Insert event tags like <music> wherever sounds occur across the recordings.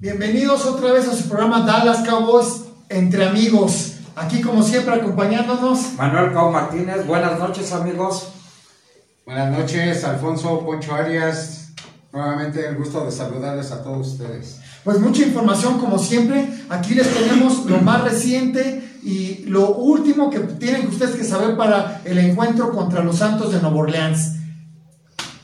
Bienvenidos otra vez a su programa Dallas Cowboys entre amigos. Aquí como siempre acompañándonos. Manuel Cao Martínez, buenas noches amigos. Buenas noches, Alfonso Poncho Arias. Nuevamente el gusto de saludarles a todos ustedes. Pues mucha información como siempre. Aquí les tenemos lo más reciente y lo último que tienen ustedes que saber para el encuentro contra los Santos de Nueva Orleans.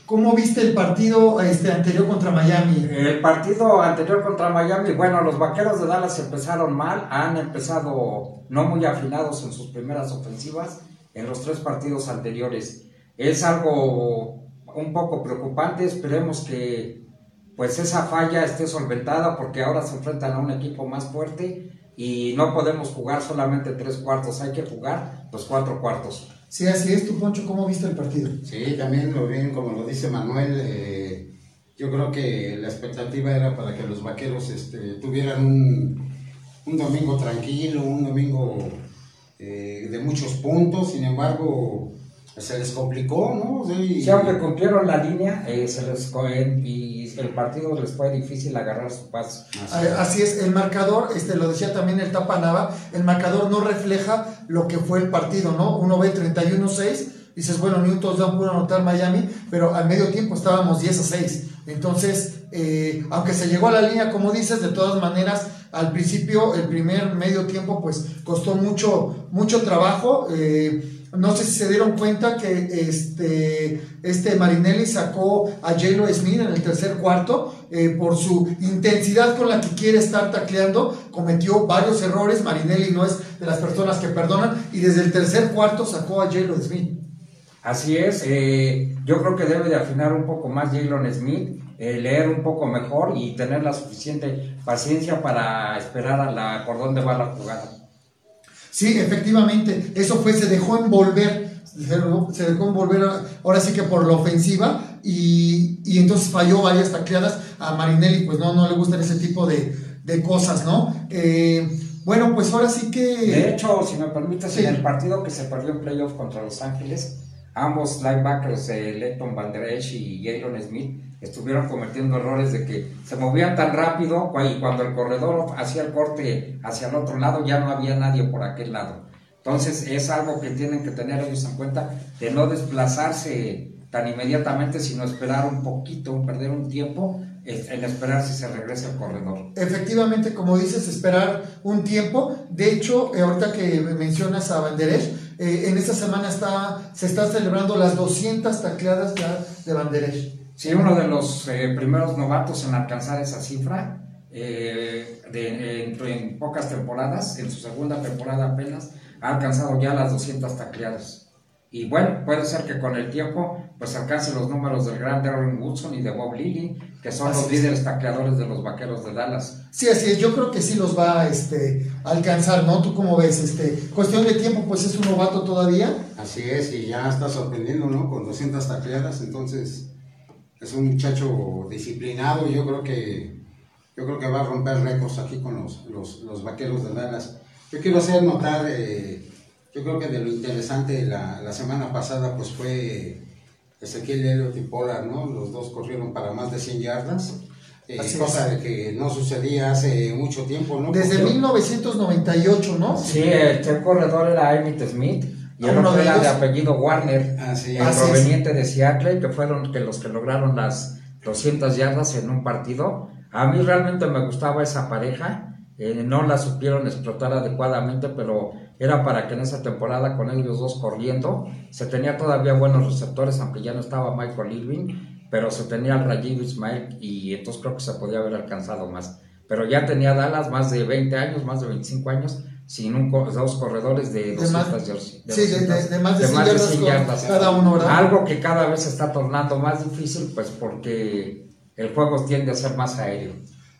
¿Cómo viste el partido este, anterior contra Miami? El partido anterior contra Miami, bueno, los vaqueros de Dallas empezaron mal, han empezado no muy afinados en sus primeras ofensivas en los tres partidos anteriores. Es algo un poco preocupante, esperemos que pues esa falla esté solventada porque ahora se enfrentan a un equipo más fuerte y no podemos jugar solamente tres cuartos, hay que jugar los cuatro cuartos. Sí, así es. ¿Tú, Poncho, cómo viste el partido? Sí, también lo bien, como lo dice Manuel, eh, yo creo que la expectativa era para que los vaqueros este, tuvieran un, un, domingo tranquilo, un domingo eh, de muchos puntos, sin embargo, se les complicó, ¿no? Sí, sí aunque cumplieron la línea, eh, se les y el partido les fue difícil agarrar su paso. Así es, el marcador, este lo decía también el Tapanaba, el marcador no refleja lo que fue el partido, ¿no? Uno ve 31-6, dices, bueno, ni un touchdown pudo anotar Miami, pero al medio tiempo estábamos 10 a 6. Entonces, eh, aunque se llegó a la línea, como dices, de todas maneras, al principio, el primer medio tiempo, pues costó mucho, mucho trabajo. Eh, no sé si se dieron cuenta que este, este Marinelli sacó a J.Lo Smith en el tercer cuarto eh, por su intensidad con la que quiere estar tacleando. Cometió varios errores. Marinelli no es de las personas que perdonan y desde el tercer cuarto sacó a J.Lo Smith. Así es, eh, yo creo que debe de afinar un poco más Jalen Smith, eh, leer un poco mejor y tener la suficiente paciencia para esperar a la por dónde va la jugada. Sí, efectivamente, eso fue, se dejó envolver, se dejó envolver ahora sí que por la ofensiva y, y entonces falló varias tacleadas a Marinelli, pues no, no le gustan ese tipo de, de cosas, ¿no? Eh, bueno, pues ahora sí que... De hecho, si me permites, en el partido que se perdió en playoff contra Los Ángeles, ambos linebackers, eh, Leighton Banderesh y Jalen Smith, estuvieron cometiendo errores de que se movían tan rápido y cuando el corredor hacía el corte hacia el otro lado ya no había nadie por aquel lado. Entonces es algo que tienen que tener ellos en cuenta de no desplazarse tan inmediatamente, sino esperar un poquito, perder un tiempo en esperar si se regresa el corredor. Efectivamente, como dices, esperar un tiempo. De hecho, eh, ahorita que mencionas a Banderesh, eh, en esta semana está, se están celebrando las 200 tacleadas de Banderesh. Sí, uno de los eh, primeros novatos en alcanzar esa cifra eh, de, en, pocas temporadas, en su segunda temporada apenas, ha alcanzado ya las 200 tacleadas. Y bueno, puede ser que con el tiempo pues alcance los números del gran Darren Woodson y de Bob Lilly, que son los líderes tacleadores de los vaqueros de Dallas. Sí, así es, yo creo que sí los va a este, alcanzar, ¿no? ¿Tú cómo ves? Este, cuestión de tiempo, pues es un novato todavía. Así es, y ya está sorprendiendo, ¿no? Con 200 tacleadas, entonces es un muchacho disciplinado, yo creo que yo creo que va a romper récords aquí con los, los, vaqueros de Dallas. Yo quiero hacer notar, eh, yo creo que de lo interesante la, la semana pasada pues fue Ezequiel Elliott y Polar, ¿no? Los dos corrieron para más de 100 yardas. Eh, cosa de que no sucedía hace mucho tiempo, ¿no? Desde 1998, ¿no? Sí, el corredor era Emmett Smith y el otro era de apellido Warner, proveniente de Seattle, que fueron que los que lograron las 200 yardas en un partido. A mí realmente me gustaba esa pareja, eh, no la supieron explotar adecuadamente, pero era para que en esa temporada con ellos dos corriendo, se tenía todavía buenos receptores, aunque ya no estaba Michael Irving, pero se tenía al Rajiv Ismail y entonces creo que se podía haber alcanzado más. Pero ya tenía Dallas más de 20 años, más de 25 años, sin un, dos corredores de 200 yardas. Sí, de, más de 100, yardas, cada uno, Algo que cada vez se está tornando más difícil, pues porque el juego tiende a ser más aéreo.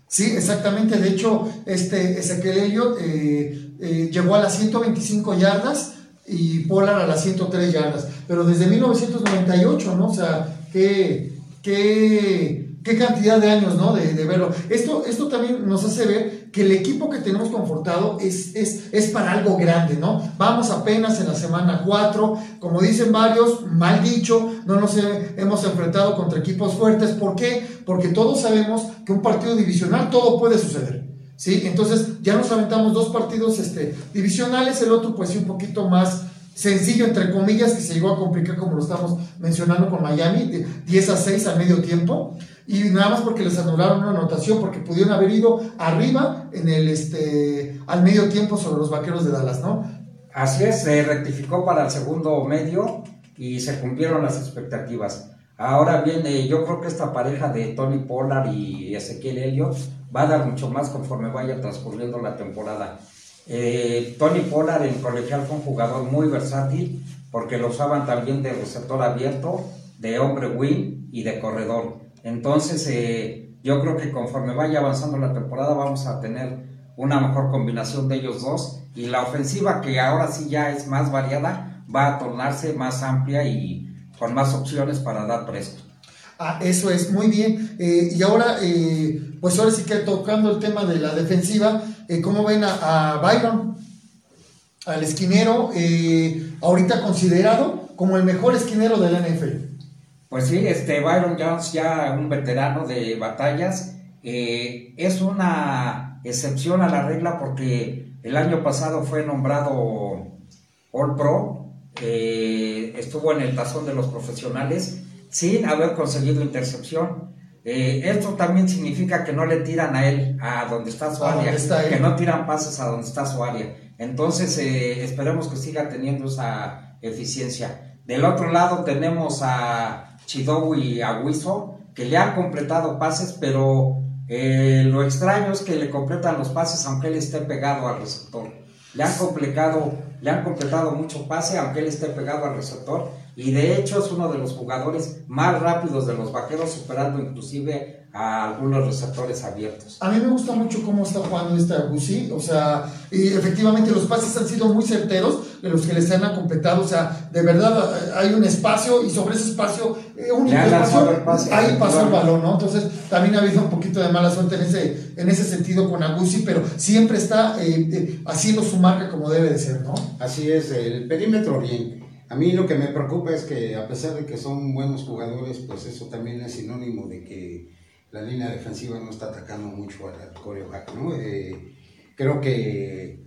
Sí, exactamente. De hecho, este Ezequiel Elliott eh, eh, llegó a las 125 yardas y Polar a las 103 yardas. Pero desde 1998, ¿no? O sea, qué, qué qué cantidad de años, ¿no? De, verlo. Esto, esto también nos hace ver que el equipo que tenemos confortado es, es, es para algo grande, ¿no? Vamos apenas en la semana 4, como dicen varios, mal dicho, no nos hemos enfrentado contra equipos fuertes. ¿Por qué? Porque todos sabemos que un partido divisional todo puede suceder. ¿Sí? Entonces ya nos aventamos dos partidos este, divisionales, el otro pues sí un poquito más sencillo, entre comillas, que se llegó a complicar como lo estamos mencionando con Miami, de 10 a 6 al medio tiempo, y nada más porque les anularon una anotación, porque pudieron haber ido arriba en el, este, al medio tiempo sobre los vaqueros de Dallas, ¿no? Así es, se rectificó para el segundo medio y se cumplieron las expectativas. Ahora bien, yo creo que esta pareja de Tony Pollard y Ezequiel Elliott va a dar mucho más conforme vaya transcurriendo la temporada. Eh, Tony Pollard en colegial fue un jugador muy versátil porque lo usaban también de receptor abierto, de hombre win y de corredor. Entonces, eh, yo creo que conforme vaya avanzando la temporada vamos a tener una mejor combinación de ellos dos y la ofensiva que ahora sí ya es más variada va a tornarse más amplia y con más opciones para dar presto. Ah, eso es, muy bien. Eh, y ahora, pues ahora sí que tocando el tema de la defensiva, eh, ¿cómo ven a, Byron? Al esquinero, eh, ahorita considerado como el mejor esquinero del NFL. Pues sí, este Byron Jones, ya un veterano de batallas, eh, es una excepción a la regla porque el año pasado fue nombrado All Pro, estuvo en el tazón de los profesionales sin haber conseguido intercepción. Eh, esto también significa que no le tiran a él, a donde está su área, que no tiran pases a donde está su área. Entonces, eh, esperemos que siga teniendo esa eficiencia. Del otro lado tenemos a Chidobu y a Wiso, que le han completado pases, pero eh, lo extraño es que le completan los pases aunque él esté pegado al receptor. Le han completado, le han completado mucho pase aunque él esté pegado al receptor y de hecho es uno de los jugadores más rápidos de los vaqueros, superando inclusive a algunos receptores abiertos. A mí me gusta mucho cómo está jugando este Agusi, o sea, y efectivamente los pases han sido muy certeros de los que les han completado, o sea, de verdad eh, hay un espacio y sobre ese espacio, eh, un espacio, ahí pasó el balón, ¿no? Entonces también ha habido un poquito de mala suerte en ese, en ese sentido con Agusi, pero siempre está eh, haciendo su marca como debe de ser, ¿no? Así es, el perímetro bien. A mí lo que me preocupa es que a pesar de que son buenos jugadores, pues eso también es sinónimo de que la línea defensiva no está atacando mucho al coreback, ¿no? Eh, creo que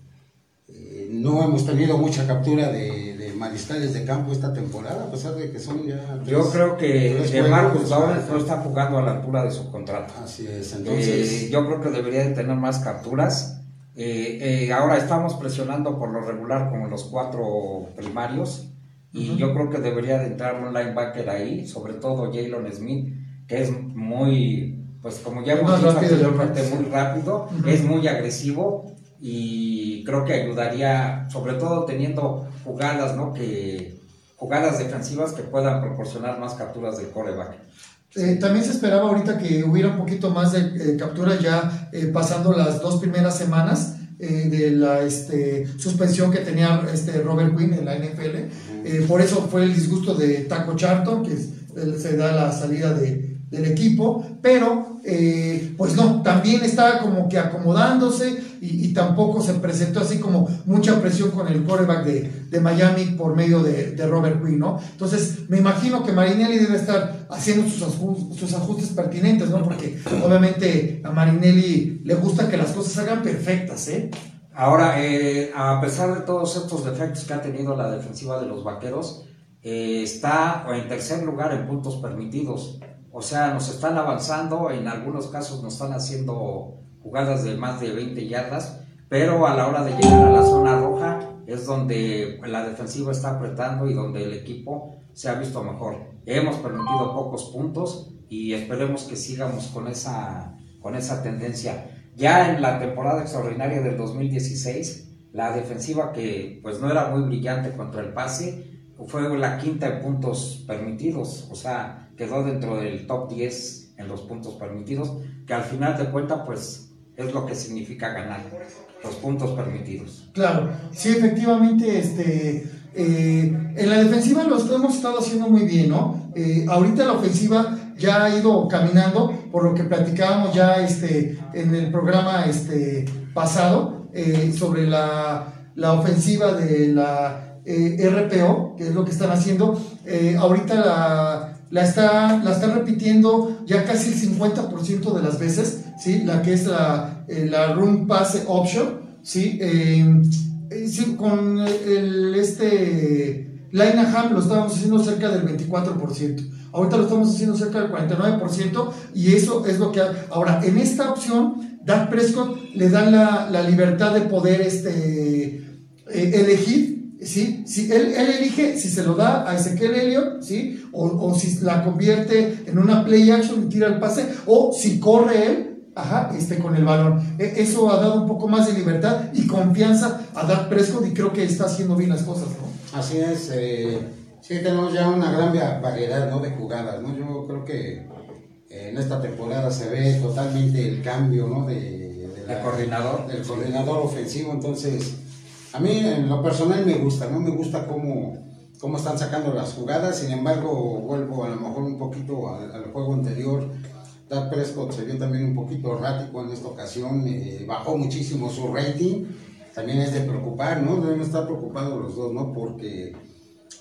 eh, no hemos tenido mucha captura de, de, maristales de campo esta temporada, a pesar de que son ya... Yo creo que Marcos Lawrence no está jugando a la altura de su contrato. Así es, entonces... Eh, yo creo que debería de tener más capturas. ahora estamos presionando por lo regular con los cuatro primarios y yo creo que debería de entrar un linebacker ahí, sobre todo Jalen Smith, que es muy, pues como ya hemos dicho anteriormente, muy rápido, es muy agresivo y creo que ayudaría, sobre todo teniendo jugadas, ¿no? Que, jugadas defensivas que puedan proporcionar más capturas del coreback. Eh, también se esperaba ahorita que hubiera un poquito más de eh, capturas ya eh, pasando las dos primeras semanas eh, de la este, suspensión que tenía este Robert Quinn en la NFL. Por eso fue el disgusto de Taco Charlton, que se da la salida de, del equipo, pero eh, pues no, también estaba como que acomodándose y, tampoco se presentó así como mucha presión con el quarterback de, Miami por medio de, Robert Quinn, ¿no? Entonces me imagino que Marinelli debe estar haciendo sus, sus ajustes pertinentes, ¿no? Porque obviamente a Marinelli le gusta que las cosas hagan perfectas, ¿eh? Ahora, eh, a pesar de todos estos defectos que ha tenido la defensiva de los Vaqueros, eh, está en tercer lugar en puntos permitidos. O sea, nos están avanzando, en algunos casos nos están haciendo jugadas de más de 20 yardas, pero a la hora de llegar a la zona roja es donde la defensiva está apretando y donde el equipo se ha visto mejor. Hemos permitido pocos puntos y esperemos que sigamos con esa, con esa tendencia. Ya en la temporada extraordinaria del 2016, la defensiva que pues no era muy brillante contra el pase, fue la quinta en puntos permitidos, o sea, quedó dentro del top 10 en los puntos permitidos, que al final de cuentas, pues es lo que significa ganar, los puntos permitidos. Claro, sí, efectivamente, este, eh, en la defensiva lo hemos estado haciendo muy bien, ¿no? Eh, ahorita la ofensiva ya ha ido caminando, por lo que platicábamos ya este, en el programa este, pasado eh, sobre la, la, ofensiva de la RPO, que es lo que están haciendo. Ahorita la, la, está, la está repitiendo ya casi el 50% de las veces, ¿sí? la que es la, la Room Pass Option. ¿sí? con el, este Ham lo estábamos haciendo cerca del 24%. Ahorita lo estamos haciendo cerca del 49% y eso es lo que... Ahora, en esta opción, Dak Prescott le dan la, libertad de poder este, eh, elegir, ¿sí? Si él, él, elige si se lo da a Ezequiel Elliott, ¿sí? O, o, si la convierte en una play action y tira el pase, o si corre él, Ajá, este, con el balón. E, eso ha dado un poco más de libertad y confianza a Dak Prescott y creo que está haciendo bien las cosas, ¿no? Así es. Eh, sí, tenemos ya una gran variedad ¿no? de jugadas, ¿no? Yo creo que eh, en esta temporada se ve totalmente el cambio, ¿no? De, coordinador. Del coordinador ofensivo, entonces... A mí en lo personal me gusta, ¿no? Me gusta cómo, cómo están sacando las jugadas, sin embargo vuelvo a lo mejor un poquito al juego anterior, Dak Prescott se vio también un poquito errático en esta ocasión, eh, bajó muchísimo su rating, también es de preocupar, ¿no? Deben estar preocupados los dos, ¿no? Porque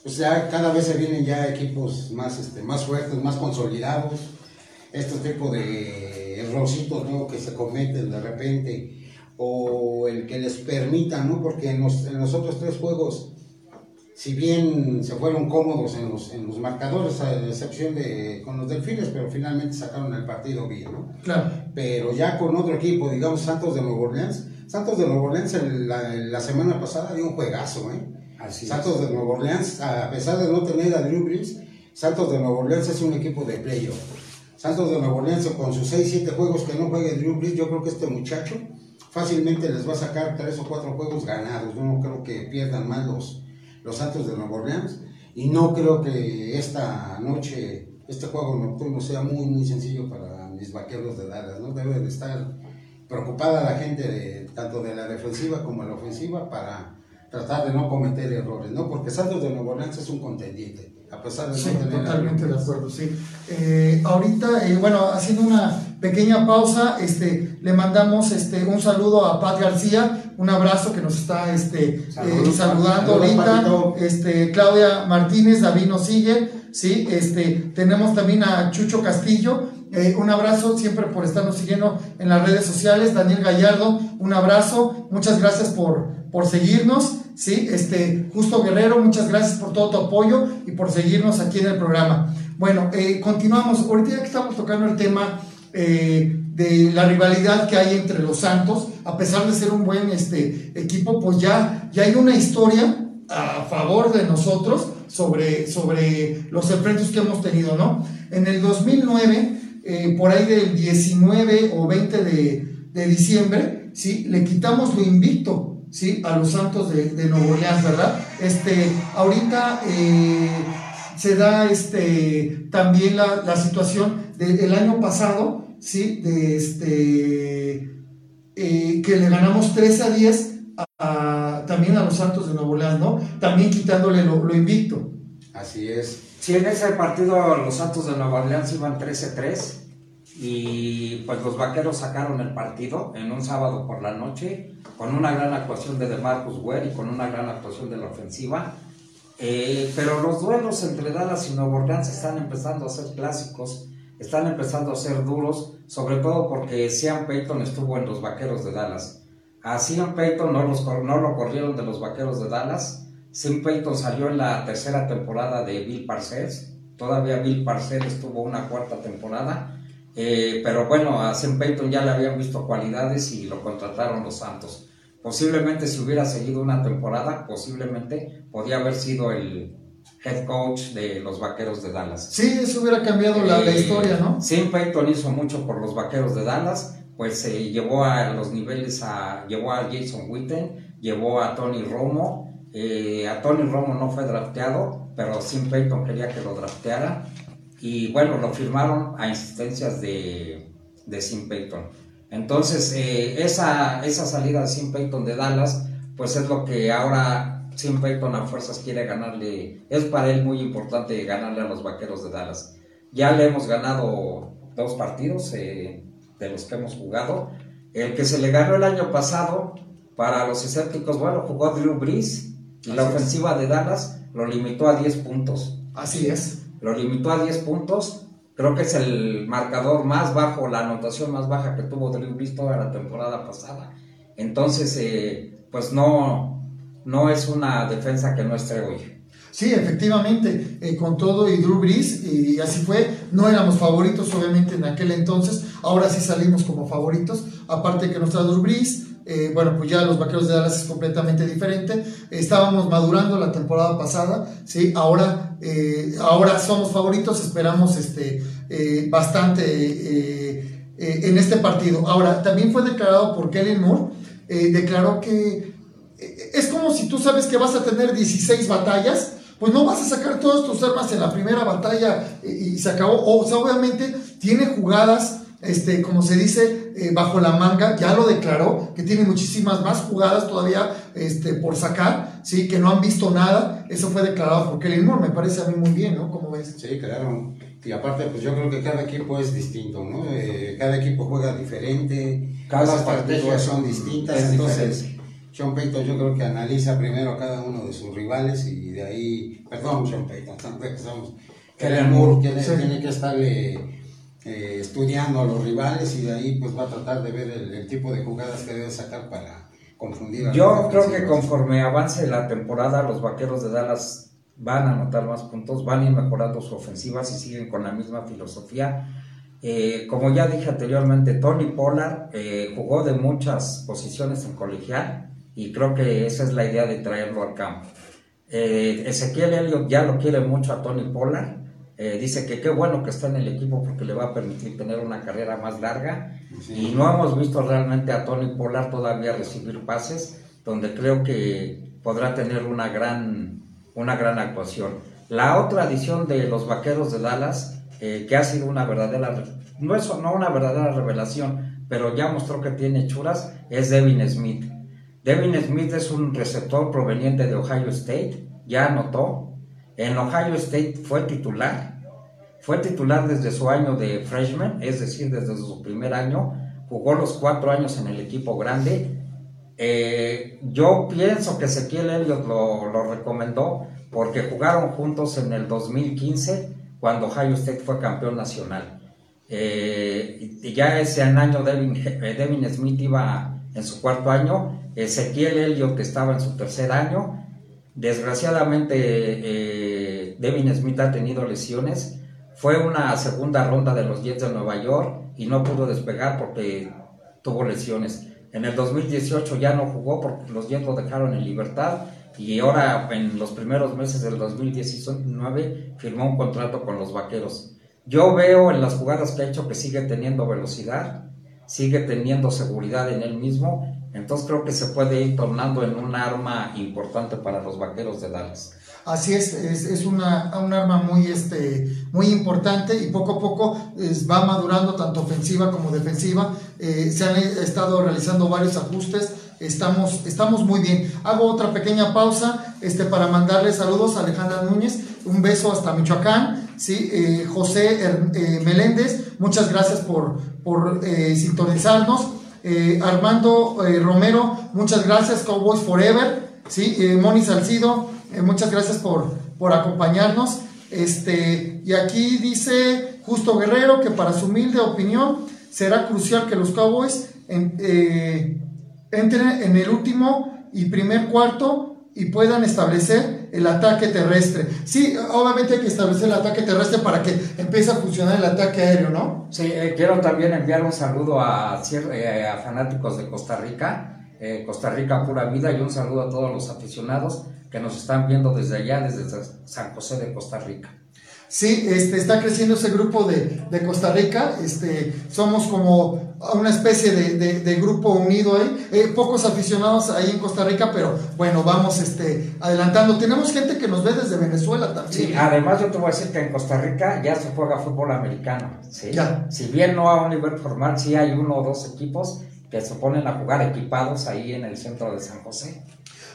pues ya cada vez se vienen ya equipos más, este, más fuertes, más consolidados, este tipo de errorcitos, ¿no? Que se cometen de repente, o el que les permita, ¿no? Porque en los, en los otros tres juegos si bien se fueron cómodos en los, en los marcadores, a excepción de con los delfines, pero finalmente sacaron el partido bien, ¿no? Claro. Pero ya con otro equipo, digamos Santos de Nuevo Orleans, Santos de Nuevo Orleans la, la semana pasada dio un juegazo, ¿eh? Así Santos de Nuevo Orleans, a pesar de no tener a Drew Brees, Santos de Nuevo Orleans es un equipo de playoff. Santos de Nuevo Orleans con sus 6-7 juegos que no juegue Drew Brees, yo creo que este muchacho fácilmente les va a sacar 3 o 4 juegos ganados. Yo no creo que pierdan más los los Santos de Nueva Orleans. Y no creo que esta noche, este juego nocturno sea muy, muy sencillo para mis vaqueros de Dallas. ¿no? Debe de estar preocupada la gente de, tanto de la defensiva como de la ofensiva para tratar de no cometer errores, ¿no? Porque Santos de Nueva Orleans es un contendiente, a pesar de sí, totalmente de acuerdo, sí. Eh, ahorita, eh, bueno, haciendo una pequeña pausa, este, le mandamos este, un saludo a Pat García, un abrazo que nos está este, eh, saludando ahorita, este, Claudia Martínez, David nos sigue, ¿sí? este, tenemos también a Chucho Castillo, eh, un abrazo siempre por estarnos siguiendo en las redes sociales, Daniel Gallardo, un abrazo, muchas gracias por, por seguirnos, ¿sí? este, Justo Guerrero, muchas gracias por todo tu apoyo y por seguirnos aquí en el programa. Bueno, eh, continuamos, ahorita ya que estamos tocando el tema eh, de la rivalidad que hay entre los Santos, a pesar de ser un buen este, equipo, pues ya, ya hay una historia a favor de nosotros sobre, sobre los enfrentos que hemos tenido, ¿no? En el 2009, eh, por ahí del 19 o 20 de, diciembre, ¿sí? Le quitamos lo invicto, ¿sí? A los Santos de, de Nuevo Orleans, ¿verdad? Este, ahorita eh, se da este, también la, la situación del año pasado, ¿sí? De este, eh, que le ganamos 13 a 10 también a los Santos de Nuevo León, ¿no? También quitándole lo, invicto. Así es. Sí, en ese partido los Santos de Nueva Orleans iban 13-3 y pues los vaqueros sacaron el partido en un sábado por la noche con una gran actuación de DeMarcus Ware y con una gran actuación de la ofensiva. Eh, pero los duelos entre Dallas y Nueva Orleans están empezando a ser clásicos están empezando a ser duros, sobre todo porque Sean Payton estuvo en los Vaqueros de Dallas. A Sean Payton no, los, no lo corrieron de los Vaqueros de Dallas. Sean Payton salió en la tercera temporada de Bill Parcells. Todavía Bill Parcells estuvo una cuarta temporada. Eh, pero bueno, a Sean Payton ya le habían visto cualidades y lo contrataron los Santos. Posiblemente si hubiera seguido una temporada, posiblemente podía haber sido el, head coach de los Vaqueros de Dallas. Sí, eso hubiera cambiado la, historia, ¿no? Sim Payton hizo mucho por los Vaqueros de Dallas, pues se eh, llevó a los niveles a llevó a Jason Witten, llevó a Tony Romo, eh, a Tony Romo no fue drafteado, pero Sim Payton quería que lo drafteara y bueno, lo firmaron a insistencias de, de Sim Payton. Entonces, esa, esa salida de Sim Payton de Dallas, pues es lo que ahora Sim Payton a fuerzas quiere ganarle, es para él muy importante ganarle a los vaqueros de Dallas. ya le hemos ganado dos partidos eh, de los que hemos jugado. El que se le ganó el año pasado para los escépticos, bueno, jugó Drew Brees y la ofensiva de Dallas lo limitó a 10 puntos. Así es. Lo limitó a 10 puntos. Creo que es el marcador más bajo, la anotación más baja que tuvo Drew Brees toda la temporada pasada. Entonces, eh, pues no, no es una defensa que no esté hoy. Sí, efectivamente, eh, con todo y Drew Brees, y así fue, no éramos favoritos obviamente en aquel entonces, ahora sí salimos como favoritos, aparte que nos trae Drew Brees, eh, bueno, pues ya los Vaqueros de Dallas es completamente diferente, estábamos madurando la temporada pasada, ¿sí? ahora, eh, ahora somos favoritos, esperamos este, bastante en este partido. Ahora, también fue declarado por Kellen Moore, declaró que es como si tú sabes que vas a tener 16 batallas, pues no vas a sacar todas tus armas en la primera batalla y, se acabó. O sea, obviamente tiene jugadas, este, como se dice, eh, bajo la manga, ya lo declaró, que tiene muchísimas más jugadas todavía este, por sacar, ¿sí? que no han visto nada. Eso fue declarado por Kelly Moore, me parece a mí muy bien, ¿no? ¿Cómo ves? Sí, claro. Y aparte, pues yo creo que cada equipo es distinto, ¿no? Eh, cada equipo juega diferente, cada las estrategias son distintas, entonces... Sean Payton yo creo que analiza primero a cada uno de sus rivales y de ahí, perdón Sean Payton, <laughs> estamos, Kellen Moore tiene, tiene que estarle eh, estudiando a los rivales y de ahí pues va a tratar de ver el, tipo de jugadas que debe sacar para confundir a Yo creo que conforme avance la temporada los vaqueros de Dallas van a anotar más puntos, van a ir mejorando su ofensiva si siguen con la misma filosofía. Eh, como ya dije anteriormente, Tony Pollard eh, jugó de muchas posiciones en colegial y creo que esa es la idea de traerlo al campo. Eh, Ezequiel Elliott ya lo quiere mucho a Tony Pollard. Eh, dice que qué bueno que está en el equipo porque le va a permitir tener una carrera más larga. Y no hemos visto realmente a Tony Pollard todavía recibir pases, donde creo que podrá tener una gran, una gran actuación. La otra adición de los Vaqueros de Dallas, eh, que ha sido una verdadera, no es no una verdadera revelación, pero ya mostró que tiene churas, es Devin Smith. Devin Smith es un receptor proveniente de Ohio State, ya anotó. En Ohio State fue titular. Fue titular desde su año de freshman, es decir, desde su primer año. Jugó los cuatro años en el equipo grande. Eh, yo pienso que Ezequiel Elliott lo, recomendó porque jugaron juntos en el 2015 cuando Ohio State fue campeón nacional. Eh, ya ese año Devin, eh, Devin Smith iba en su cuarto año, Ezequiel Elliott estaba en su tercer año. Desgraciadamente Devin Smith ha tenido lesiones. Fue una segunda ronda de los Jets de Nueva York y no pudo despegar porque tuvo lesiones. En el 2018 ya no jugó porque los Jets lo dejaron en libertad y ahora en los primeros meses del 2019 firmó un contrato con los Vaqueros. Yo veo en las jugadas que ha hecho que sigue teniendo velocidad, sigue teniendo seguridad en él mismo, entonces creo que se puede ir tornando en un arma importante para los vaqueros de Dallas. Así es, es, una, un arma muy, este, muy importante y poco a poco va madurando tanto ofensiva como defensiva. Eh, se han estado realizando varios ajustes, estamos, estamos muy bien. Hago otra pequeña pausa este, para mandarle saludos a Alejandra Núñez, un beso hasta Michoacán. ¿sí? Eh, José eh, Meléndez, muchas gracias por, por sintonizarnos. Armando Romero, muchas gracias, Cowboys Forever. ¿sí? Moni Salcido, muchas gracias por, por acompañarnos. Este, y aquí dice Justo Guerrero que para su humilde opinión será crucial que los Cowboys entren en el último y primer cuarto y puedan establecer el ataque terrestre. Sí, obviamente hay que establecer el ataque terrestre para que empiece a funcionar el ataque aéreo, ¿no? Sí, eh, quiero también enviar un saludo eh, a fanáticos de Costa Rica, eh, Costa Rica Pura Vida, y un saludo a todos los aficionados que nos están viendo desde allá, desde San José de Costa Rica. Sí, este, está creciendo ese grupo de, de Costa Rica, este, somos como una especie de, de, grupo unido ahí, eh, pocos aficionados ahí en Costa Rica, pero bueno, vamos este, adelantando. Tenemos gente que nos ve desde Venezuela también. Sí, además yo te voy a decir que en Costa Rica ya se juega fútbol americano, ¿sí? Ya. Si bien no a un nivel formal, sí hay uno o dos equipos que se ponen a jugar equipados ahí en el centro de San José.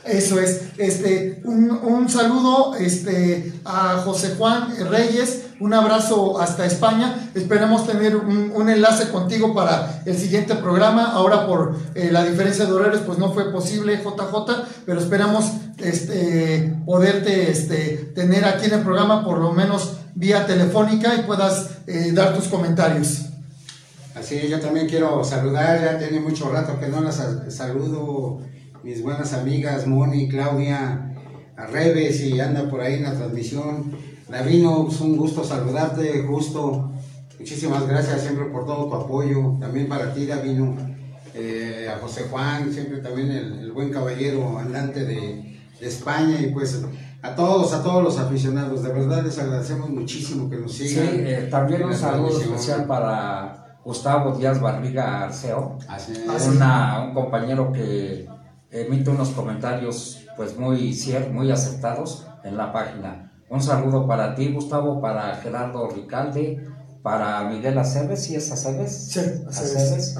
Eso es, este, un, un, saludo este, a José Juan Reyes, un abrazo hasta España, esperamos tener un, un enlace contigo para el siguiente programa, ahora por eh, la diferencia de horarios pues no fue posible JJ, pero esperamos este, poderte este, tener aquí en el programa por lo menos vía telefónica y puedas eh, dar tus comentarios. Así, yo también quiero saludar, ya tiene mucho rato que no las saludo mis buenas amigas Moni, Claudia, Reves y anda por ahí en la transmisión. Davino, es un gusto saludarte, justo. Muchísimas gracias siempre por todo tu apoyo. También para ti, Davino. Eh, a José Juan, siempre también el, buen caballero andante de, España y pues a todos, a todos los aficionados. De verdad les agradecemos muchísimo que nos sigan. Sí, eh, también un saludo especial para Gustavo Díaz Barriga Arceo, un compañero que emite unos comentarios pues muy, muy aceptados en la página. Un saludo para ti, Gustavo, para Gerardo Ricalde, para Miguel Aceves, ¿sí es Aceves? Sí, Aceves.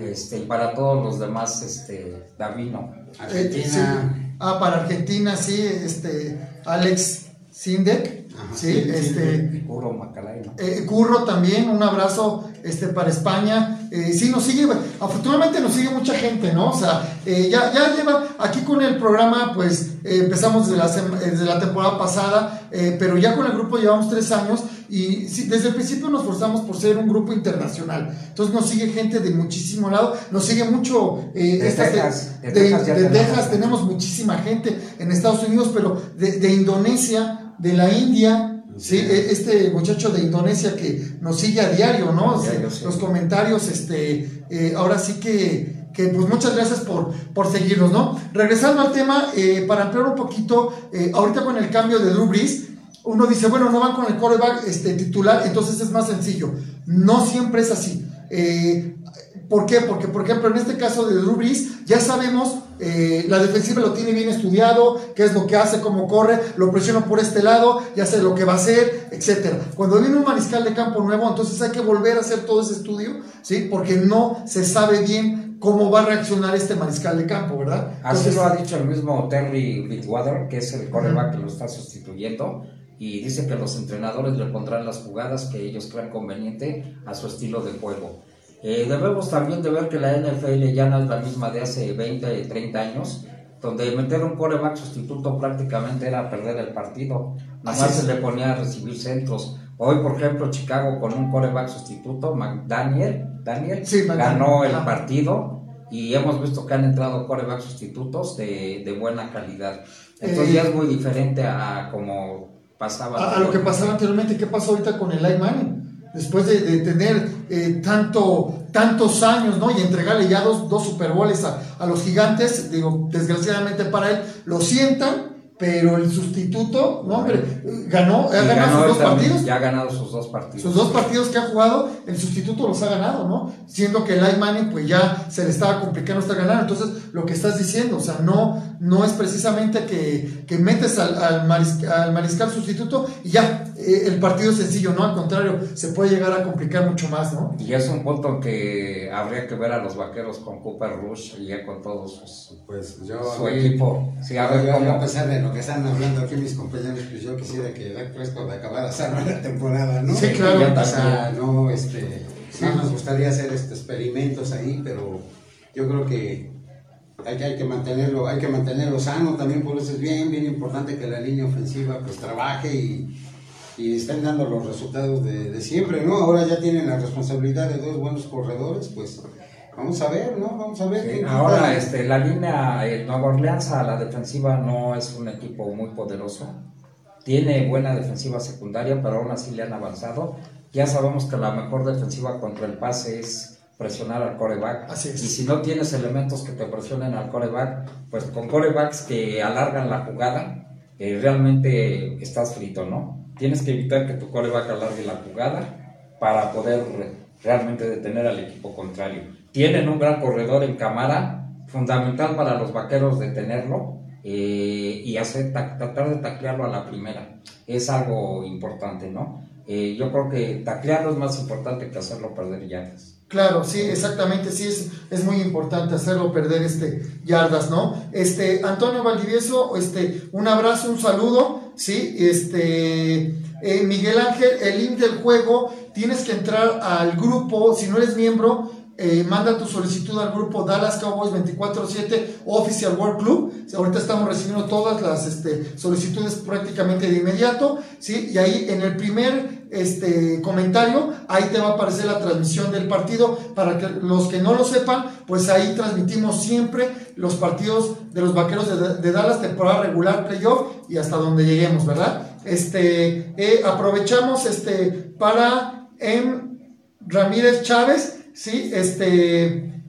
Este, y para todos los demás, este, Davino. Argentina. Eh, ah, para Argentina, sí, este, Alex Sindek. Sí, este. Curro Macalay. Eh, Curro también, un abrazo este, para España. Eh, sí, nos sigue, afortunadamente nos sigue mucha gente, ¿no? O sea, eh, ya, ya lleva, aquí con el programa, pues eh, empezamos desde la, desde la temporada pasada, pero ya con el grupo llevamos tres años y desde el principio nos forzamos por ser un grupo internacional. Entonces nos sigue gente de muchísimo lado, nos sigue mucho... de, Texas, de, Texas, tenemos muchísima gente en Estados Unidos, pero de Indonesia, de la India, Sí, e, este muchacho de Indonesia que nos sigue a diario, ¿no? Los comentarios, este, eh, ahora sí que, que, pues muchas gracias por, por seguirnos, ¿no? Regresando al tema, eh, para ampliar un poquito, eh, ahorita con el cambio de Drew Brees, uno dice, bueno, no van con el coreback este, titular, entonces es más sencillo. No siempre es así. ¿Por qué? Porque, por ejemplo, en este caso de Drew Brees, ya sabemos eh, la defensiva lo tiene bien estudiado, qué es lo que hace, cómo corre, lo presiona por este lado, ya sé lo que va a hacer, etc. Cuando viene un mariscal de campo nuevo, entonces hay que volver a hacer todo ese estudio, ¿sí? Porque no se sabe bien cómo va a reaccionar este mariscal de campo, ¿verdad? Así lo ha dicho el mismo Terry Bridgewater, que es el coreback que lo está sustituyendo y dice que los entrenadores le pondrán las jugadas que ellos crean conveniente a su estilo de juego. Eh, debemos también de ver que la NFL ya no es la misma de hace 20, 30 años, donde meter un coreback sustituto prácticamente era perder el partido. Nada más se le ponía a recibir centros. Hoy, por ejemplo, Chicago con un coreback sustituto, Daniel, Daniel ganó el partido y hemos visto que han entrado coreback sustitutos de, de buena calidad. Entonces eh, ya es muy diferente a, como pasaba. A, lo que pasaba anteriormente. ¿Qué pasó ahorita con el Manning? Después de, tener eh, tanto, tantos años, ¿no? Y entregarle ya dos, dos Super Bowls a, a, los gigantes, digo, desgraciadamente para él, lo sientan pero el sustituto, no hombre, ganó, ha ganado sus dos partidos. Ya ha ganado sus dos partidos. Sus dos partidos que ha jugado, el sustituto los ha ganado, ¿no? Siendo que el Manning pues ya se le estaba complicando estar ganando. Entonces, lo que estás diciendo, o sea, no, no es precisamente que, que metes al, al, mariscal, sustituto y ya, eh, el partido es sencillo, ¿no? Al contrario, se puede llegar a complicar mucho más, ¿no? Y es un punto que habría que ver a los vaqueros con Cooper Rush y ya con todos sus, pues yo, su equipo. Sí, a ver cómo. A pesar de que están hablando aquí mis compañeros, pues yo quisiera que Dak Prescott acabara <laughs> sana la temporada, ¿no? Sí, claro. O sea, no, este, nos gustaría hacer este, experimentos ahí, pero yo creo que hay, que hay que mantenerlo, hay que mantenerlo sano también, por eso es bien, bien importante que la línea ofensiva pues trabaje y, y estén dando los resultados de, de siempre, ¿no? Ahora ya tienen la responsabilidad de dos buenos corredores, pues Vamos a ver, ¿no? Vamos a ver. ahora, este, la línea el Nueva Orleans a la defensiva no es un equipo muy poderoso. Tiene buena defensiva secundaria, pero aún así le han avanzado. Ya sabemos que la mejor defensiva contra el pase es presionar al coreback. Así es. Y si no tienes elementos que te presionen al coreback, pues con corebacks que alargan la jugada, eh, realmente estás frito, ¿no? Tienes que evitar que tu coreback alargue la jugada para poder realmente detener al equipo contrario. Tienen un gran corredor en cámara, fundamental para los vaqueros detenerlo eh, y hacer, tratar de taclearlo a la primera. Es algo importante, ¿no? Eh, yo creo que taclearlo es más importante que hacerlo perder yardas. Claro, sí, exactamente, sí, es, es muy importante hacerlo perder este yardas, ¿no? Este, Antonio Valdivieso, este, un abrazo, un saludo, sí, este, eh, Miguel Ángel, el link del juego, tienes que entrar al grupo, si no eres miembro, eh, manda tu solicitud al grupo Dallas Cowboys 24-7 Official World Club. Ahorita estamos recibiendo todas las este, solicitudes prácticamente de inmediato. ¿sí? Y ahí en el primer este, comentario, ahí te va a aparecer la transmisión del partido. Para que los que no lo sepan, pues ahí transmitimos siempre los partidos de los vaqueros de, Dallas, temporada regular, playoff y hasta donde lleguemos, ¿verdad? Este, eh, aprovechamos este, para M. Ramírez Chávez Sí, este,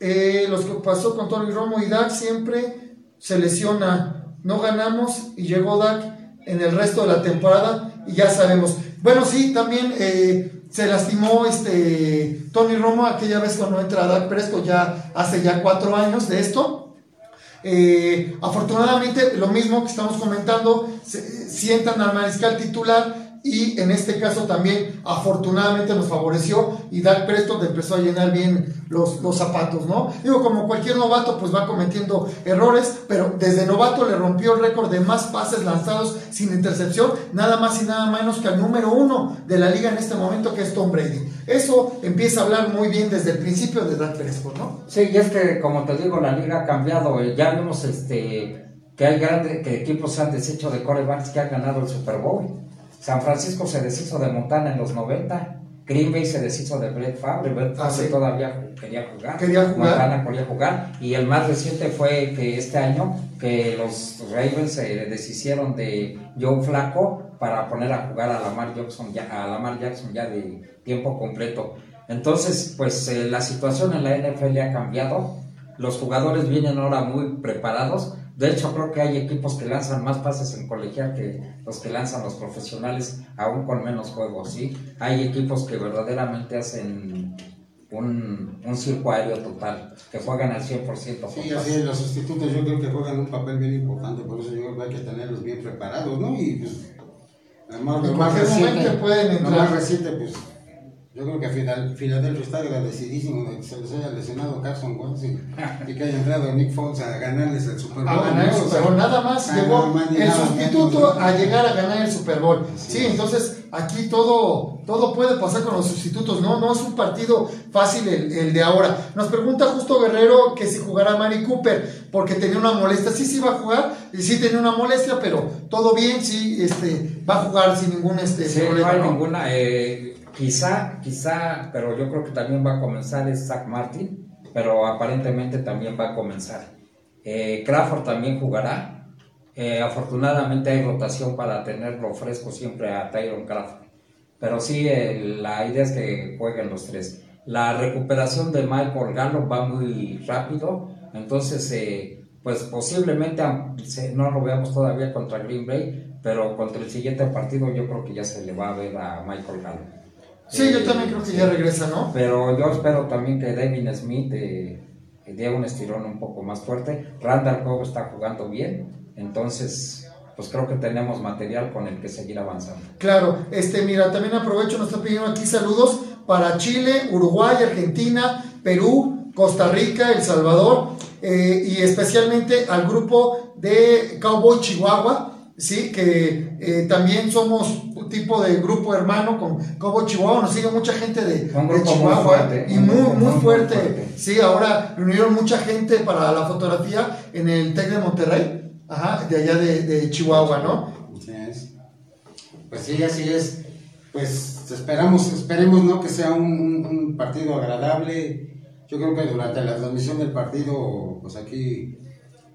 eh, los que pasó con Tony Romo y Dak siempre se lesiona. No ganamos y llegó Dak en el resto de la temporada y ya sabemos. Bueno, sí, también eh, se lastimó este Tony Romo aquella vez cuando entra Dak Prescott ya hace ya cuatro años de esto. Eh, afortunadamente, lo mismo que estamos comentando, sientan al mariscal titular y en este caso también afortunadamente nos favoreció y Dak Preston empezó a llenar bien los, los zapatos, ¿no? Digo, como cualquier novato pues va cometiendo errores, pero desde novato le rompió el récord de más pases lanzados sin intercepción, nada más y nada menos que al número uno de la liga en este momento que es Tom Brady. Eso empieza a hablar muy bien desde el principio de Dak Preston, ¿no? Sí, y es que como te digo, la liga ha cambiado, ya vemos este que hay grandes que equipos se han deshecho de corebacks que han ganado el Super Bowl. San Francisco se deshizo de Montana en los 90. Green Bay se deshizo de Brett Favre. Brett ah, Favre todavía quería jugar. Quería jugar. Montana quería jugar. Y el más reciente fue que este año que los Ravens se deshicieron de Joe Flaco para poner a jugar a Lamar Jackson ya, a Lamar Jackson ya de tiempo completo. Entonces, pues eh, la situación en la NFL ha cambiado. Los jugadores vienen ahora muy preparados de hecho, creo que hay equipos que lanzan más pases en colegial que los que lanzan los profesionales, aún con menos juegos, ¿sí? Hay equipos que verdaderamente hacen un, un circo aéreo total, que juegan al 100%. Sí, así es, los sustitutos yo creo que juegan un papel bien importante, por eso yo creo que hay que tenerlos bien preparados, ¿no? Y pues, además, lo más reciente, pueden lo más reciente, pues yo creo que Filadelfia está agradecidísimo de que se les haya lesionado Carson Wentz y, que haya entrado Nick Foles a ganarles el Super Bowl. A ganar el Super Bowl, nada más ah, llegó el sustituto a llegar a ganar el Super Bowl. Sí, entonces aquí todo, todo puede pasar con los sustitutos, ¿no? No es un partido fácil el, el, de ahora. Nos pregunta Justo Guerrero que si jugará Mari Cooper, porque tenía una molestia. Sí, sí va a jugar, y sí tenía una molestia, pero todo bien, sí, este, va a jugar sin ningún este, problema. No hay ninguna. Eh Quizá, quizá, pero yo creo que también va a comenzar es Zach Martin, pero aparentemente también va a comenzar. Eh, Crawford también jugará. Eh, afortunadamente hay rotación para tenerlo fresco siempre a Tyron Crawford. Pero sí, eh, la idea es que jueguen los tres. La recuperación de Michael Gallup va muy rápido, entonces pues posiblemente no lo veamos todavía contra Green Bay, pero contra el siguiente partido yo creo que ya se le va a ver a Michael Gallup. Sí, yo también creo que ya regresa, ¿no? Pero yo espero también que Devin Smith eh, dé un estirón un poco más fuerte. Randall Cobb está jugando bien, entonces pues creo que tenemos material con el que seguir avanzando. Claro, este, mira, también aprovecho, nos está pidiendo aquí saludos para Chile, Uruguay, Argentina, Perú, Costa Rica, El Salvador eh, y especialmente al grupo de Cowboy Chihuahua sí, que eh, también somos un tipo de grupo hermano con Cobo Chihuahua, nos sigue mucha gente de, Chihuahua y muy, muy, fuerte. Sí, ahora reunieron mucha gente para la fotografía en el TEC de Monterrey, ajá, de allá de, Chihuahua, ¿no? Así es. Pues sí, así es. Pues esperamos, esperemos, ¿no? Que sea un, un partido agradable. Yo creo que durante la transmisión del partido, pues aquí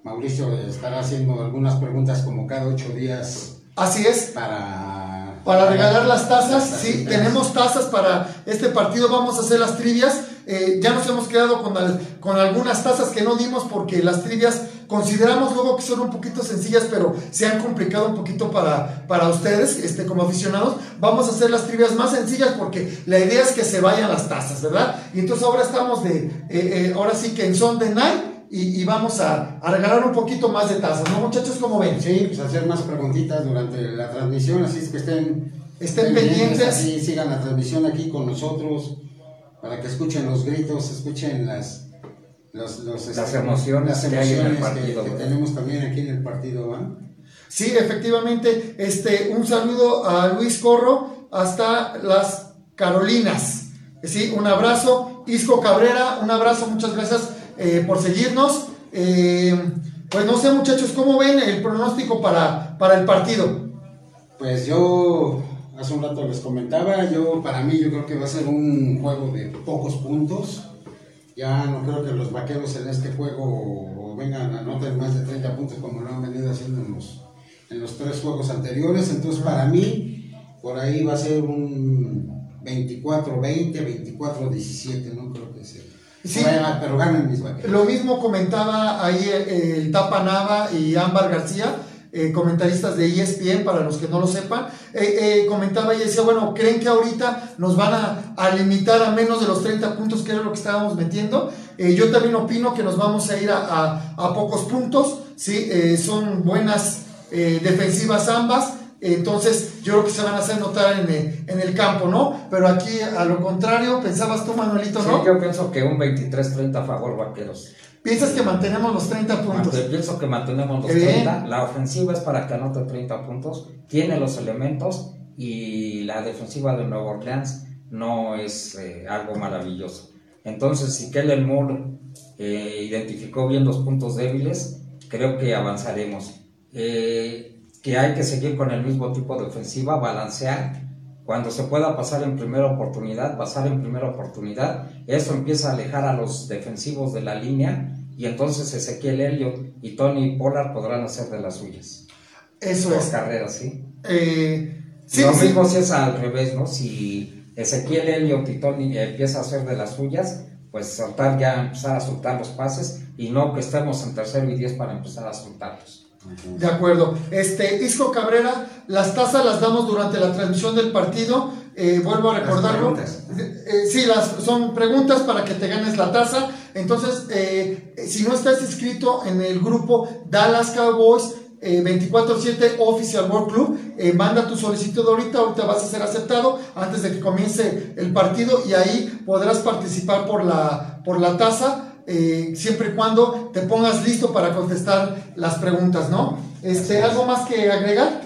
Mauricio estará haciendo algunas preguntas como cada ocho días. Así es. Para, para regalar las tazas. sí, tenemos tazas para este partido. Vamos a hacer las trivias. Eh, ya nos hemos quedado con, con algunas tazas que no dimos porque las trivias consideramos luego que son un poquito sencillas, pero se han complicado un poquito para, para ustedes, este, como aficionados. Vamos a hacer las trivias más sencillas porque la idea es que se vayan las tazas, ¿verdad? Y entonces ahora estamos de, eh, eh, ahora sí que en son de night y, vamos a, regalar un poquito más de tazas, ¿no, muchachos? ¿Cómo ven? Sí, pues hacer más preguntitas durante la transmisión, así es que estén, estén pendientes. Así sigan la transmisión aquí con nosotros. para que escuchen los gritos, escuchen las, los, las este, emociones, que, hay en el partido, que, tenemos también aquí en el partido. Sí, efectivamente, este, un saludo a Luis Corro hasta las Carolinas. Sí, un abrazo. Isco Cabrera, un abrazo, muchas gracias eh, por seguirnos. Eh, pues no sé, muchachos, ¿cómo ven el pronóstico para, para el partido? Pues yo hace un rato les comentaba, yo para mí yo creo que va a ser un juego de pocos puntos. Ya no creo que los vaqueros en este juego vengan a anotar más de 30 puntos como lo han venido haciendo en los, en los tres juegos anteriores. Entonces para mí por ahí va a ser un 24-20, 24-17, no creo pero mis vaqueros. Lo mismo comentaba ahí eh, el Tapa Nava y Ámbar García eh, comentaristas de ESPN, para los que no lo sepan, eh, eh, comentaba y decía, bueno, ¿creen que ahorita nos van a, limitar a menos de los 30 puntos, que era lo que estábamos metiendo? yo también opino que nos vamos a ir a, pocos puntos, ¿sí? son buenas defensivas ambas, entonces yo creo que se van a hacer notar en el, en el, campo, ¿no? Pero aquí a lo contrario, pensabas tú, Manuelito, ¿no? Sí, yo pienso que un 23-30 a favor vaqueros. ¿Piensas que mantenemos los 30 puntos? pienso que mantenemos los 30. La ofensiva es para que anote 30 puntos. Tiene los elementos y la defensiva de Nueva Orleans no es eh, algo maravilloso. Entonces, si Kellen Moore eh, identificó bien los puntos débiles, creo que avanzaremos. Eh, que hay que seguir con el mismo tipo de ofensiva, balancear. Cuando se pueda pasar en primera oportunidad, pasar en primera oportunidad, eso empieza a alejar a los defensivos de la línea y entonces Ezequiel Elliott y Tony Pollard podrán hacer de las suyas. Eso es. carreras, ¿sí? Eh, Lo mismo si es al revés, ¿no? Si Ezequiel Elliott y Tony empieza a hacer de las suyas, pues soltar ya, empezar a soltar los pases y no que estemos en tercero y diez para empezar a soltarlos. De acuerdo. Este, Isco Cabrera, las tasas las damos durante la transmisión del partido. Eh, vuelvo a recordarlo. Eh, sí, las, son preguntas para que te ganes la taza. Entonces, eh, si no estás inscrito en el grupo Dallas Cowboys 24-7 Official World Club, manda tu solicitud ahorita, ahorita vas a ser aceptado antes de que comience el partido y ahí podrás participar por la, por la taza. siempre y cuando te pongas listo para contestar las preguntas, ¿no? Este, ¿Algo más que agregar?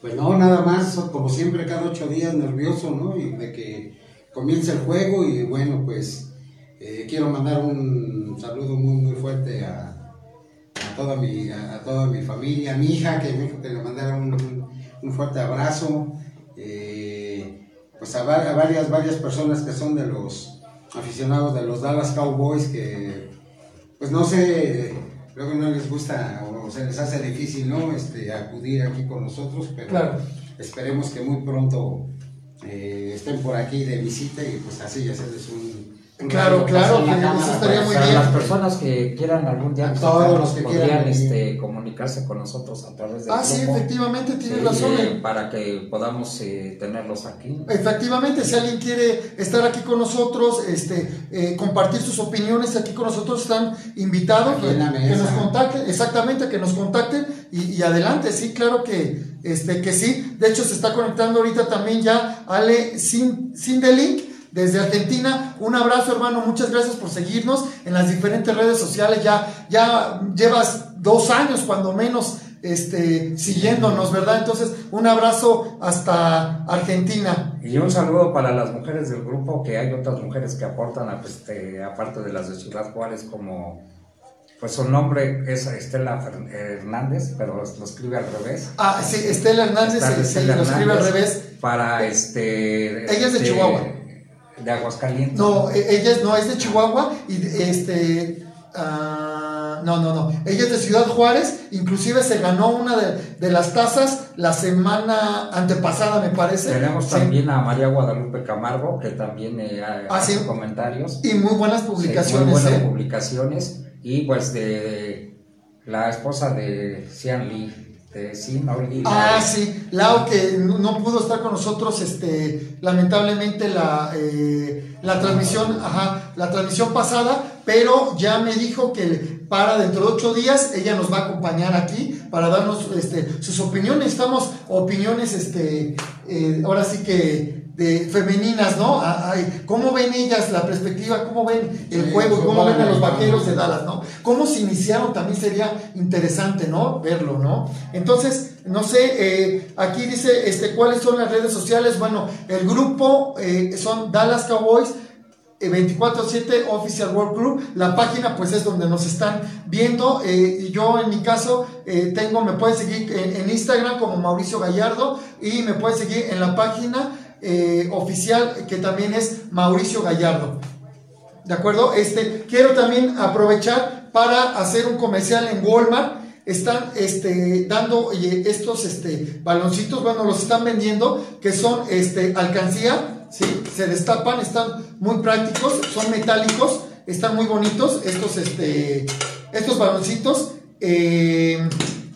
Pues no, nada más, como siempre, cada ocho días nervioso, ¿no? Y de que comience el juego y bueno, pues eh, quiero mandar un saludo muy, muy fuerte a, toda, mi, a, toda mi familia, a mi hija, que me dijo que le mandara un, fuerte abrazo, eh, pues a, varias, varias personas que son de los aficionados de los Dallas Cowboys, que pues no sé luego no les gusta o se les hace difícil, ¿no? Este, acudir aquí con nosotros, pero esperemos que muy pronto eh, estén por aquí de visita y pues así hacerles un Claro, claro, eso estaría muy bien. Las personas que quieran algún día todos los que podrían quieran, este, comunicarse con nosotros a través de Ah, sí, efectivamente, tienes razón. Eh, para que podamos eh, tenerlos aquí. Efectivamente, si alguien quiere estar aquí con nosotros, este, eh, compartir sus opiniones aquí con nosotros, están invitados que, que, nos contacten, exactamente, que nos contacten y, y, adelante, sí, claro que, este, que sí. De hecho, se está conectando ahorita también ya Ale Sin, Sin Link desde Argentina. Un abrazo, hermano. Muchas gracias por seguirnos en las diferentes redes sociales. Ya, ya llevas dos años, cuando menos, este, siguiéndonos, ¿verdad? Entonces, un abrazo hasta Argentina. Y un saludo para las mujeres del grupo, que hay otras mujeres que aportan, este, aparte de las de Ciudad Juárez, como pues su nombre es Estela Hernández, pero lo escribe al revés. Ah, sí, Estela Hernández, sí, lo escribe al revés. Para este. Ella es de Chihuahua de Aguascalientes. No, e, ella es, no, es de Chihuahua y este... Uh, no, no, no. Ella es de Ciudad Juárez. Inclusive se ganó una de, las tazas la semana antepasada, me parece. Tenemos también a María Guadalupe Camargo, que también eh, ah, hace comentarios. Y muy buenas publicaciones. muy buenas ¿eh? publicaciones. Y pues de la esposa de Cian Lee. Sí, Ah, sí, Lau que no pudo estar con nosotros, este, lamentablemente la, eh, la transmisión, ajá, la transmisión pasada, pero ya me dijo que para dentro de ocho días ella nos va a acompañar aquí para darnos este, sus opiniones. Estamos opiniones, este, eh, ahora sí que de femeninas, ¿no? ¿Cómo ven ellas la perspectiva? ¿Cómo ven el juego? ¿Cómo ven a los vaqueros de Dallas, ¿no? ¿Cómo se iniciaron? También sería interesante, ¿no? Verlo, ¿no? Entonces, no sé, eh, aquí dice, este, ¿cuáles son las redes sociales? Bueno, el grupo eh, son Dallas Cowboys. 24-7 eh, Official World Club, la página pues es donde nos están viendo, y yo en mi caso tengo, me pueden seguir en, en Instagram como Mauricio Gallardo y me pueden seguir en la página eh, oficial que también es Mauricio Gallardo. ¿De acuerdo? Este, quiero también aprovechar para hacer un comercial en Walmart. Están este, dando estos este, baloncitos, bueno, los están vendiendo, que son este, alcancía, ¿sí? se destapan, están muy prácticos, son metálicos, están muy bonitos estos, este, estos baloncitos. Eh,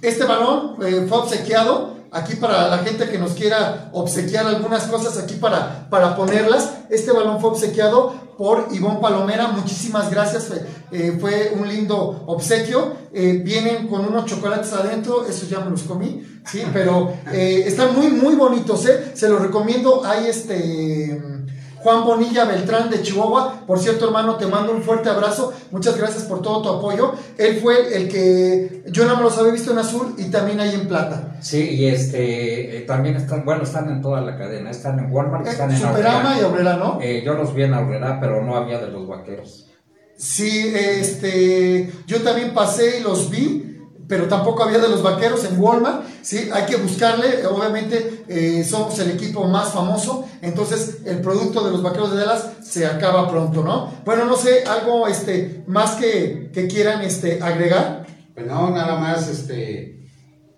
este balón eh, fue obsequiado aquí para la gente que nos quiera obsequiar algunas cosas aquí para, para ponerlas. Este balón fue obsequiado por Ivonne Palomera, muchísimas gracias, eh, fue un lindo obsequio. Eh, vienen con unos chocolates adentro, esos ya me los comí, sí, pero eh, están muy, muy bonitos, se los recomiendo. Hay este Juan Bonilla Beltrán de Chihuahua. Por cierto, hermano, te mando un fuerte abrazo. Muchas gracias por todo tu apoyo. Él fue el que yo no me los había visto en azul y también ahí en plata. Sí, y este eh, también están, bueno, están en toda la cadena. Están en Walmart, eh, están en Superama y Obrera, ¿no? Eh, yo los vi en Aurrera, pero no había de los vaqueros. Sí, este, yo también pasé y los vi pero tampoco había de los vaqueros en Walmart, ¿sí? Hay que buscarle, obviamente eh, somos el equipo más famoso, entonces el producto de los vaqueros de Dallas se acaba pronto, ¿no? Bueno, no sé, algo este, más que, quieran este, agregar. Pues no, nada más, este,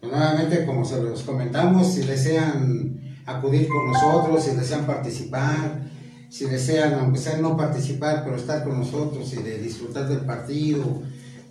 pues nuevamente como se los comentamos, si desean acudir con nosotros, si desean participar, si desean, aunque sea no participar, pero estar con nosotros y de disfrutar del partido,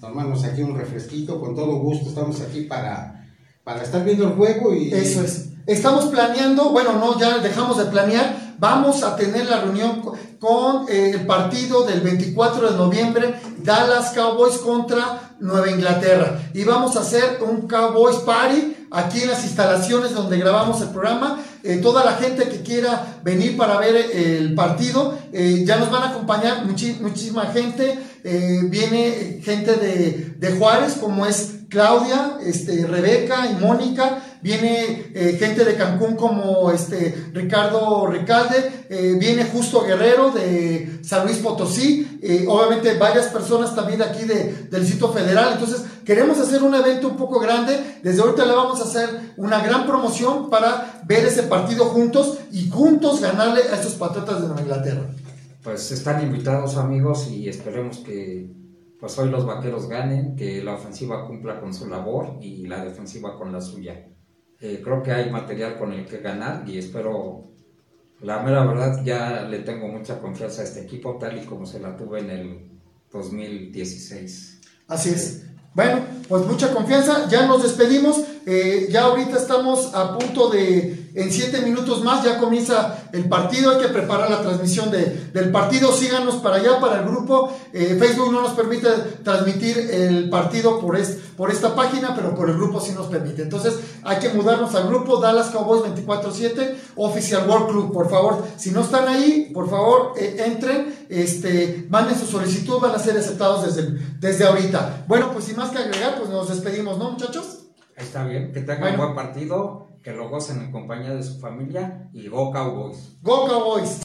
tomarnos aquí un refresquito, con todo gusto estamos aquí para, para estar viendo el juego y... Eso es. Estamos planeando, bueno, no, ya dejamos de planear, vamos a tener la reunión con eh, el partido del 24 de noviembre, Dallas Cowboys contra Nueva Inglaterra. Y vamos a hacer un Cowboys Party aquí en las instalaciones donde grabamos el programa. Eh, toda la gente que quiera venir para ver el partido, eh, ya nos van a acompañar muchísima gente. Viene gente de, de Juárez, como es Claudia, este, Rebeca y Mónica. Viene eh, gente de Cancún como este Ricardo Ricalde, eh, viene Justo Guerrero de San Luis Potosí, eh, obviamente varias personas también de aquí de, del sitio federal, entonces queremos hacer un evento un poco grande, desde ahorita le vamos a hacer una gran promoción para ver ese partido juntos y juntos ganarle a estos patriotas de Nueva Inglaterra. Pues están invitados amigos y esperemos que pues hoy los vaqueros ganen, que la ofensiva cumpla con su labor y la defensiva con la suya. Eh, creo que hay material con el que ganar y espero, la mera verdad, ya le tengo mucha confianza a este equipo, tal y como se la tuve en el 2016. Así es. Bueno, pues mucha confianza, ya nos despedimos, eh, ya ahorita estamos a punto de en siete minutos más ya comienza el partido. Hay que preparar la transmisión del partido. Síganos para allá, para el grupo. Eh, Facebook no nos permite transmitir el partido por, por esta página, pero por el grupo sí nos permite. Entonces hay que mudarnos al grupo Dallas Cowboys 24-7, Official World Club. Por favor, si no están ahí, por favor, eh, entren, este, manden su solicitud, van a ser aceptados desde, desde ahorita. Bueno, pues sin más que agregar, pues nos despedimos, ¿no, muchachos? Está bien, que tengan un buen partido que lo gocen en compañía de su familia y Go Cowboys. Go Cowboys.